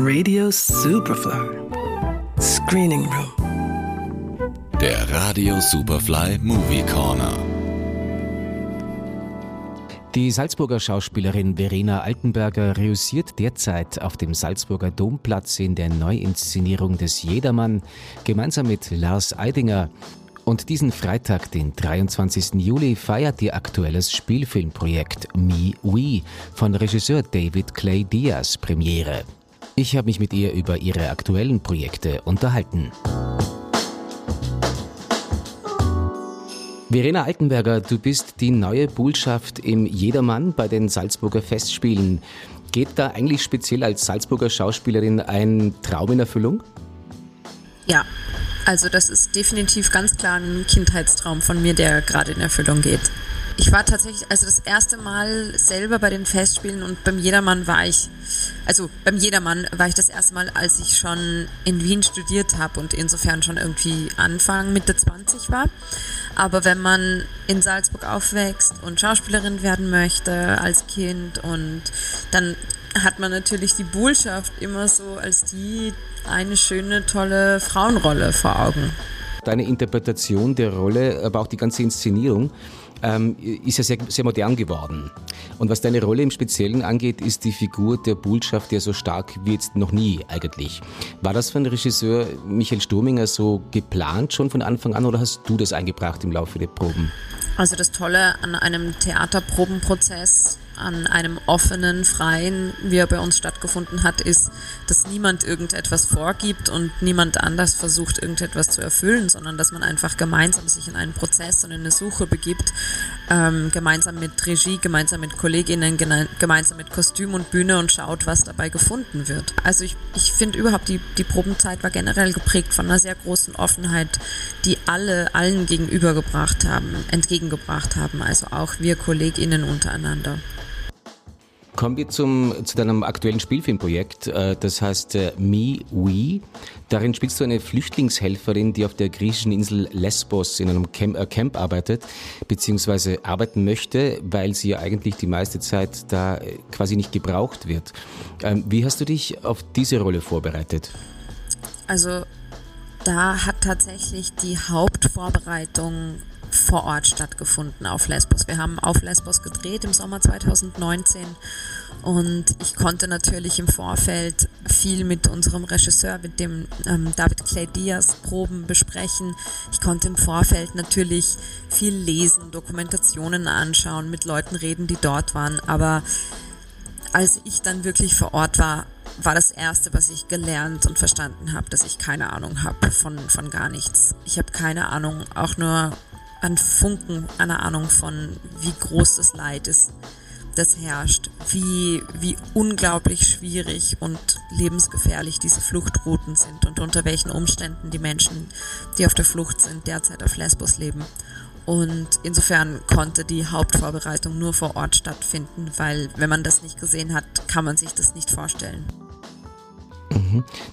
Radio Superfly. Screening Room. Der Radio Superfly Movie Corner. Die Salzburger Schauspielerin Verena Altenberger reüssiert derzeit auf dem Salzburger Domplatz in der Neuinszenierung des Jedermann gemeinsam mit Lars Eidinger. Und diesen Freitag, den 23. Juli, feiert ihr aktuelles Spielfilmprojekt Me We von Regisseur David Clay Diaz Premiere. Ich habe mich mit ihr über ihre aktuellen Projekte unterhalten. Verena Altenberger, du bist die neue Bullschaft im Jedermann bei den Salzburger Festspielen. Geht da eigentlich speziell als Salzburger Schauspielerin ein Traum in Erfüllung? Ja, also das ist definitiv ganz klar ein Kindheitstraum von mir, der gerade in Erfüllung geht. Ich war tatsächlich, also das erste Mal selber bei den Festspielen und beim Jedermann war ich, also beim Jedermann war ich das erste Mal, als ich schon in Wien studiert habe und insofern schon irgendwie Anfang, Mitte 20 war. Aber wenn man in Salzburg aufwächst und Schauspielerin werden möchte als Kind und dann hat man natürlich die Bullschaft immer so als die eine schöne, tolle Frauenrolle vor Augen. Deine Interpretation der Rolle, aber auch die ganze Inszenierung ähm, ist ja sehr, sehr modern geworden. Und was deine Rolle im Speziellen angeht, ist die Figur der Bullschaft ja so stark wie jetzt noch nie eigentlich. War das von Regisseur Michael Sturminger so geplant schon von Anfang an oder hast du das eingebracht im Laufe der Proben? Also das Tolle an einem Theaterprobenprozess an einem offenen, freien, wie er bei uns stattgefunden hat, ist, dass niemand irgendetwas vorgibt und niemand anders versucht, irgendetwas zu erfüllen, sondern dass man einfach gemeinsam sich in einen Prozess und in eine Suche begibt, ähm, gemeinsam mit Regie, gemeinsam mit Kolleginnen, gemeinsam mit Kostüm und Bühne und schaut, was dabei gefunden wird. Also ich, ich finde überhaupt, die, die Probenzeit war generell geprägt von einer sehr großen Offenheit, die alle allen gegenübergebracht haben, entgegengebracht haben, also auch wir Kolleginnen untereinander. Kommen wir zum, zu deinem aktuellen Spielfilmprojekt, äh, das heißt äh, Me, We. Darin spielst du eine Flüchtlingshelferin, die auf der griechischen Insel Lesbos in einem Camp, äh, Camp arbeitet, beziehungsweise arbeiten möchte, weil sie ja eigentlich die meiste Zeit da quasi nicht gebraucht wird. Ähm, wie hast du dich auf diese Rolle vorbereitet? Also da hat tatsächlich die Hauptvorbereitung vor Ort stattgefunden auf Lesbos. Wir haben auf Lesbos gedreht im Sommer 2019 und ich konnte natürlich im Vorfeld viel mit unserem Regisseur, mit dem ähm, David Clay Diaz, Proben besprechen. Ich konnte im Vorfeld natürlich viel lesen, Dokumentationen anschauen, mit Leuten reden, die dort waren. Aber als ich dann wirklich vor Ort war, war das Erste, was ich gelernt und verstanden habe, dass ich keine Ahnung habe von, von gar nichts. Ich habe keine Ahnung, auch nur an Funken einer Ahnung von, wie groß das Leid ist, das herrscht, wie, wie unglaublich schwierig und lebensgefährlich diese Fluchtrouten sind und unter welchen Umständen die Menschen, die auf der Flucht sind, derzeit auf Lesbos leben. Und insofern konnte die Hauptvorbereitung nur vor Ort stattfinden, weil wenn man das nicht gesehen hat, kann man sich das nicht vorstellen.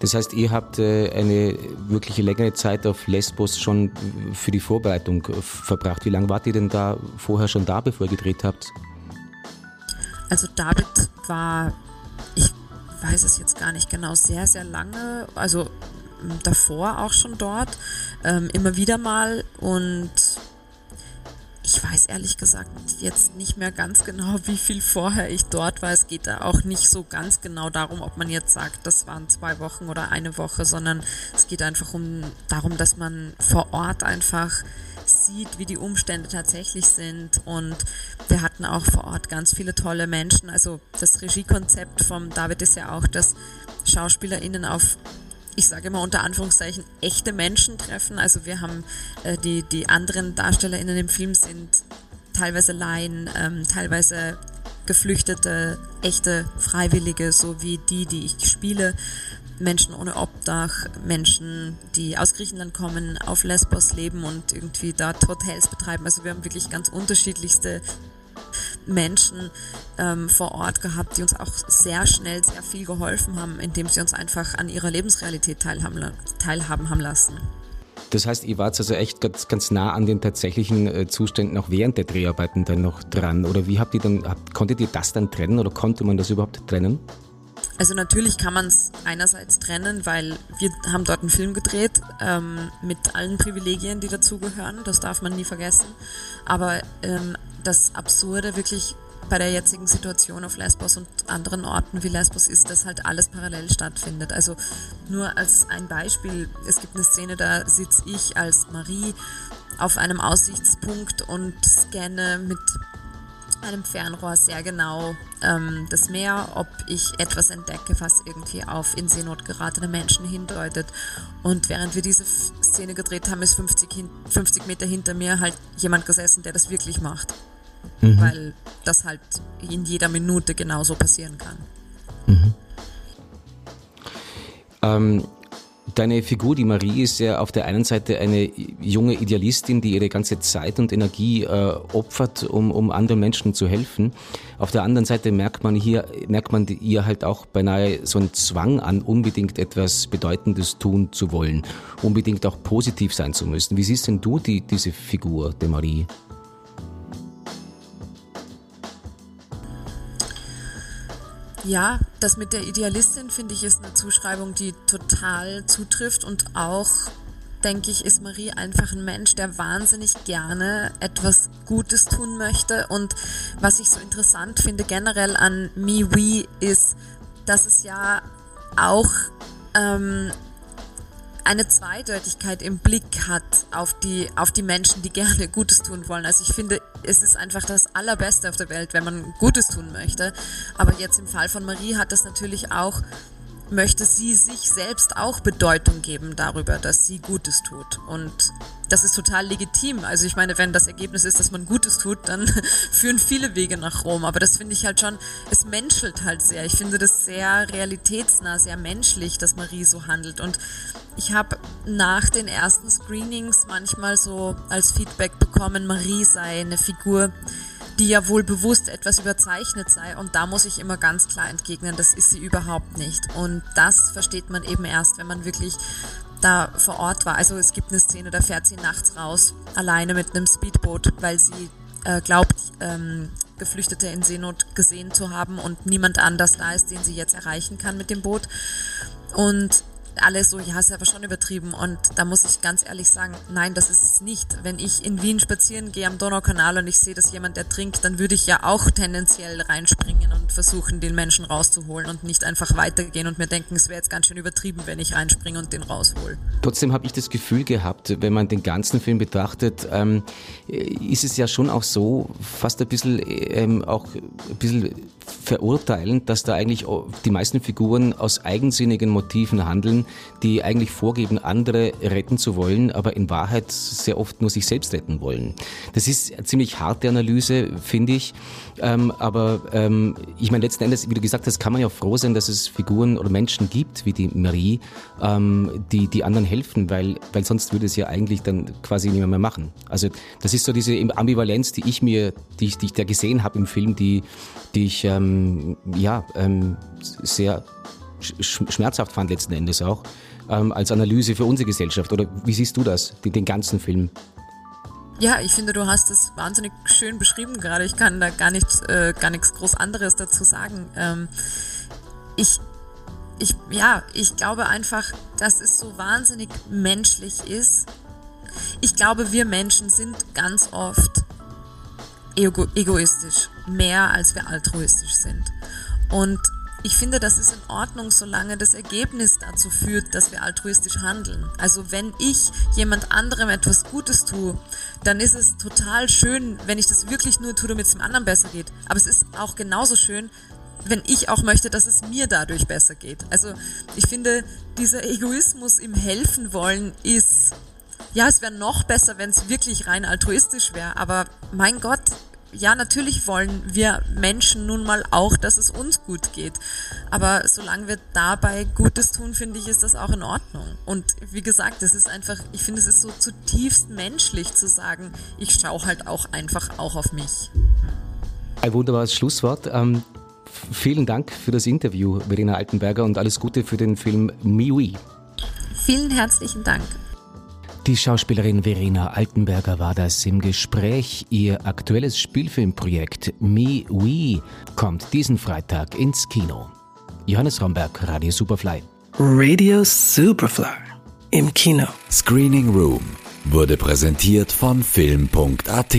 Das heißt, ihr habt äh, eine wirkliche längere Zeit auf Lesbos schon für die Vorbereitung verbracht. Wie lange wart ihr denn da vorher schon da, bevor ihr gedreht habt? Also David war, ich weiß es jetzt gar nicht genau, sehr, sehr lange, also davor auch schon dort, ähm, immer wieder mal und ich weiß ehrlich gesagt jetzt nicht mehr ganz genau, wie viel vorher ich dort war. Es geht da auch nicht so ganz genau darum, ob man jetzt sagt, das waren zwei Wochen oder eine Woche, sondern es geht einfach um darum, dass man vor Ort einfach sieht, wie die Umstände tatsächlich sind. Und wir hatten auch vor Ort ganz viele tolle Menschen. Also das Regiekonzept vom David ist ja auch, dass SchauspielerInnen auf ich sage immer unter Anführungszeichen, echte Menschen treffen. Also wir haben äh, die, die anderen DarstellerInnen im Film sind teilweise Laien, ähm, teilweise Geflüchtete, echte Freiwillige, so wie die, die ich spiele. Menschen ohne Obdach, Menschen, die aus Griechenland kommen, auf Lesbos leben und irgendwie dort Hotels betreiben. Also wir haben wirklich ganz unterschiedlichste Menschen ähm, vor Ort gehabt, die uns auch sehr schnell sehr viel geholfen haben, indem sie uns einfach an ihrer Lebensrealität teilhaben, teilhaben haben lassen. Das heißt, ihr wart also echt ganz, ganz nah an den tatsächlichen äh, Zuständen auch während der Dreharbeiten dann noch dran. Oder wie habt ihr dann, habt, konntet ihr das dann trennen oder konnte man das überhaupt trennen? also natürlich kann man es einerseits trennen, weil wir haben dort einen Film gedreht ähm, mit allen Privilegien, die dazugehören. Das darf man nie vergessen. Aber ähm, das Absurde wirklich bei der jetzigen Situation auf Lesbos und anderen Orten wie Lesbos ist, dass halt alles parallel stattfindet. Also nur als ein Beispiel, es gibt eine Szene, da sitze ich als Marie auf einem Aussichtspunkt und scanne mit einem Fernrohr sehr genau ähm, das Meer, ob ich etwas entdecke, was irgendwie auf in Seenot geratene Menschen hindeutet. Und während wir diese Szene gedreht haben, ist 50, 50 Meter hinter mir halt jemand gesessen, der das wirklich macht. Mhm. Weil das halt in jeder Minute genauso passieren kann. Mhm. Ähm, Deine Figur, die Marie, ist ja auf der einen Seite eine junge Idealistin, die ihre ganze Zeit und Energie äh, opfert, um, um anderen Menschen zu helfen. Auf der anderen Seite merkt man hier, merkt man ihr halt auch beinahe so einen Zwang an, unbedingt etwas Bedeutendes tun zu wollen, unbedingt auch positiv sein zu müssen. Wie siehst denn du die, diese Figur, der Marie? Ja, das mit der Idealistin finde ich ist eine Zuschreibung, die total zutrifft und auch denke ich, ist Marie einfach ein Mensch, der wahnsinnig gerne etwas Gutes tun möchte. Und was ich so interessant finde generell an MeWe ist, dass es ja auch ähm, eine Zweideutigkeit im Blick hat auf die, auf die Menschen, die gerne Gutes tun wollen. Also ich finde, es ist einfach das Allerbeste auf der Welt, wenn man Gutes tun möchte. Aber jetzt im Fall von Marie hat das natürlich auch möchte sie sich selbst auch Bedeutung geben darüber, dass sie Gutes tut. Und das ist total legitim. Also ich meine, wenn das Ergebnis ist, dass man Gutes tut, dann führen viele Wege nach Rom. Aber das finde ich halt schon, es menschelt halt sehr. Ich finde das sehr realitätsnah, sehr menschlich, dass Marie so handelt. Und ich habe nach den ersten Screenings manchmal so als Feedback bekommen, Marie sei eine Figur, die ja wohl bewusst etwas überzeichnet sei. Und da muss ich immer ganz klar entgegnen, das ist sie überhaupt nicht. Und das versteht man eben erst, wenn man wirklich da vor Ort war. Also es gibt eine Szene, da fährt sie nachts raus, alleine mit einem Speedboot, weil sie äh, glaubt, ähm, Geflüchtete in Seenot gesehen zu haben und niemand anders da ist, den sie jetzt erreichen kann mit dem Boot. Und alle so, ja, ist aber schon übertrieben. Und da muss ich ganz ehrlich sagen, nein, das ist es nicht. Wenn ich in Wien spazieren gehe am Donaukanal und ich sehe, dass jemand, der trinkt, dann würde ich ja auch tendenziell reinspringen und versuchen, den Menschen rauszuholen und nicht einfach weitergehen und mir denken, es wäre jetzt ganz schön übertrieben, wenn ich reinspringe und den raushol. Trotzdem habe ich das Gefühl gehabt, wenn man den ganzen Film betrachtet, ähm, ist es ja schon auch so, fast ein bisschen ähm, auch ein bisschen verurteilend, dass da eigentlich die meisten Figuren aus eigensinnigen Motiven handeln, die eigentlich vorgeben, andere retten zu wollen, aber in Wahrheit sehr oft nur sich selbst retten wollen. Das ist eine ziemlich harte Analyse, finde ich. Ähm, aber ähm, ich meine, letzten Endes, wie du gesagt hast, kann man ja froh sein, dass es Figuren oder Menschen gibt, wie die Marie, ähm, die die anderen helfen, weil, weil sonst würde es ja eigentlich dann quasi niemand mehr machen. Also das ist so diese Ambivalenz, die ich mir, die ich, die ich da gesehen habe im Film, die, die ich ähm, ja ähm, sehr schmerzhaft fand letzten Endes auch, ähm, als Analyse für unsere Gesellschaft. Oder wie siehst du das, den, den ganzen Film? Ja, ich finde, du hast es wahnsinnig schön beschrieben gerade. Ich kann da gar nichts, äh, gar nichts groß anderes dazu sagen. Ähm, ich, ich, ja, ich glaube einfach, dass es so wahnsinnig menschlich ist. Ich glaube, wir Menschen sind ganz oft ego egoistisch, mehr als wir altruistisch sind. Und ich finde, das ist in Ordnung, solange das Ergebnis dazu führt, dass wir altruistisch handeln. Also wenn ich jemand anderem etwas Gutes tue, dann ist es total schön, wenn ich das wirklich nur tue, damit es dem anderen besser geht. Aber es ist auch genauso schön, wenn ich auch möchte, dass es mir dadurch besser geht. Also ich finde, dieser Egoismus im Helfen wollen ist, ja, es wäre noch besser, wenn es wirklich rein altruistisch wäre. Aber mein Gott, ja, natürlich wollen wir Menschen nun mal auch, dass es uns gut geht. Aber solange wir dabei Gutes tun, finde ich, ist das auch in Ordnung. Und wie gesagt, es ist einfach, ich finde, es ist so zutiefst menschlich zu sagen, ich schaue halt auch einfach auch auf mich. Ein wunderbares Schlusswort. Ähm, vielen Dank für das Interview, Verena Altenberger, und alles Gute für den Film Miwi. Vielen herzlichen Dank. Die Schauspielerin Verena Altenberger war das im Gespräch. Ihr aktuelles Spielfilmprojekt Me We kommt diesen Freitag ins Kino. Johannes Romberg, Radio Superfly. Radio Superfly im Kino. Screening Room wurde präsentiert von Film.at